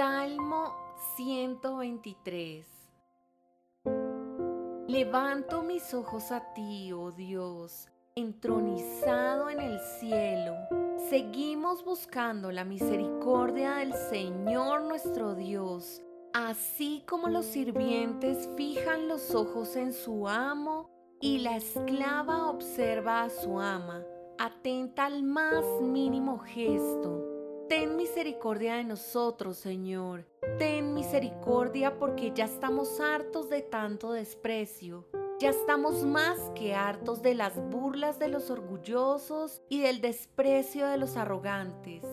Salmo 123 Levanto mis ojos a ti, oh Dios, entronizado en el cielo. Seguimos buscando la misericordia del Señor nuestro Dios, así como los sirvientes fijan los ojos en su amo y la esclava observa a su ama, atenta al más mínimo gesto misericordia de nosotros, Señor. Ten misericordia porque ya estamos hartos de tanto desprecio. Ya estamos más que hartos de las burlas de los orgullosos y del desprecio de los arrogantes.